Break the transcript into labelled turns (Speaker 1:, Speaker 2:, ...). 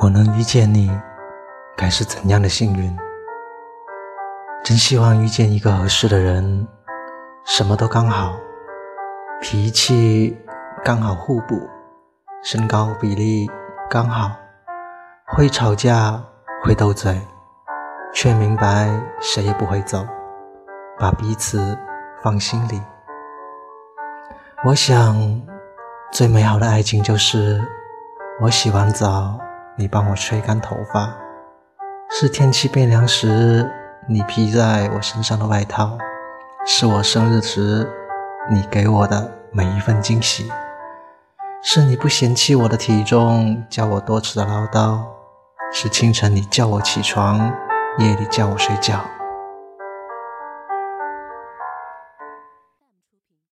Speaker 1: 我能遇见你，该是怎样的幸运？真希望遇见一个合适的人，什么都刚好，脾气刚好互补，身高比例刚好，会吵架会斗嘴，却明白谁也不会走，把彼此放心里。我想，最美好的爱情就是我洗完澡。你帮我吹干头发，是天气变凉时你披在我身上的外套，是我生日时你给我的每一份惊喜，是你不嫌弃我的体重叫我多次的唠叨，是清晨你叫我起床，夜里叫我睡觉。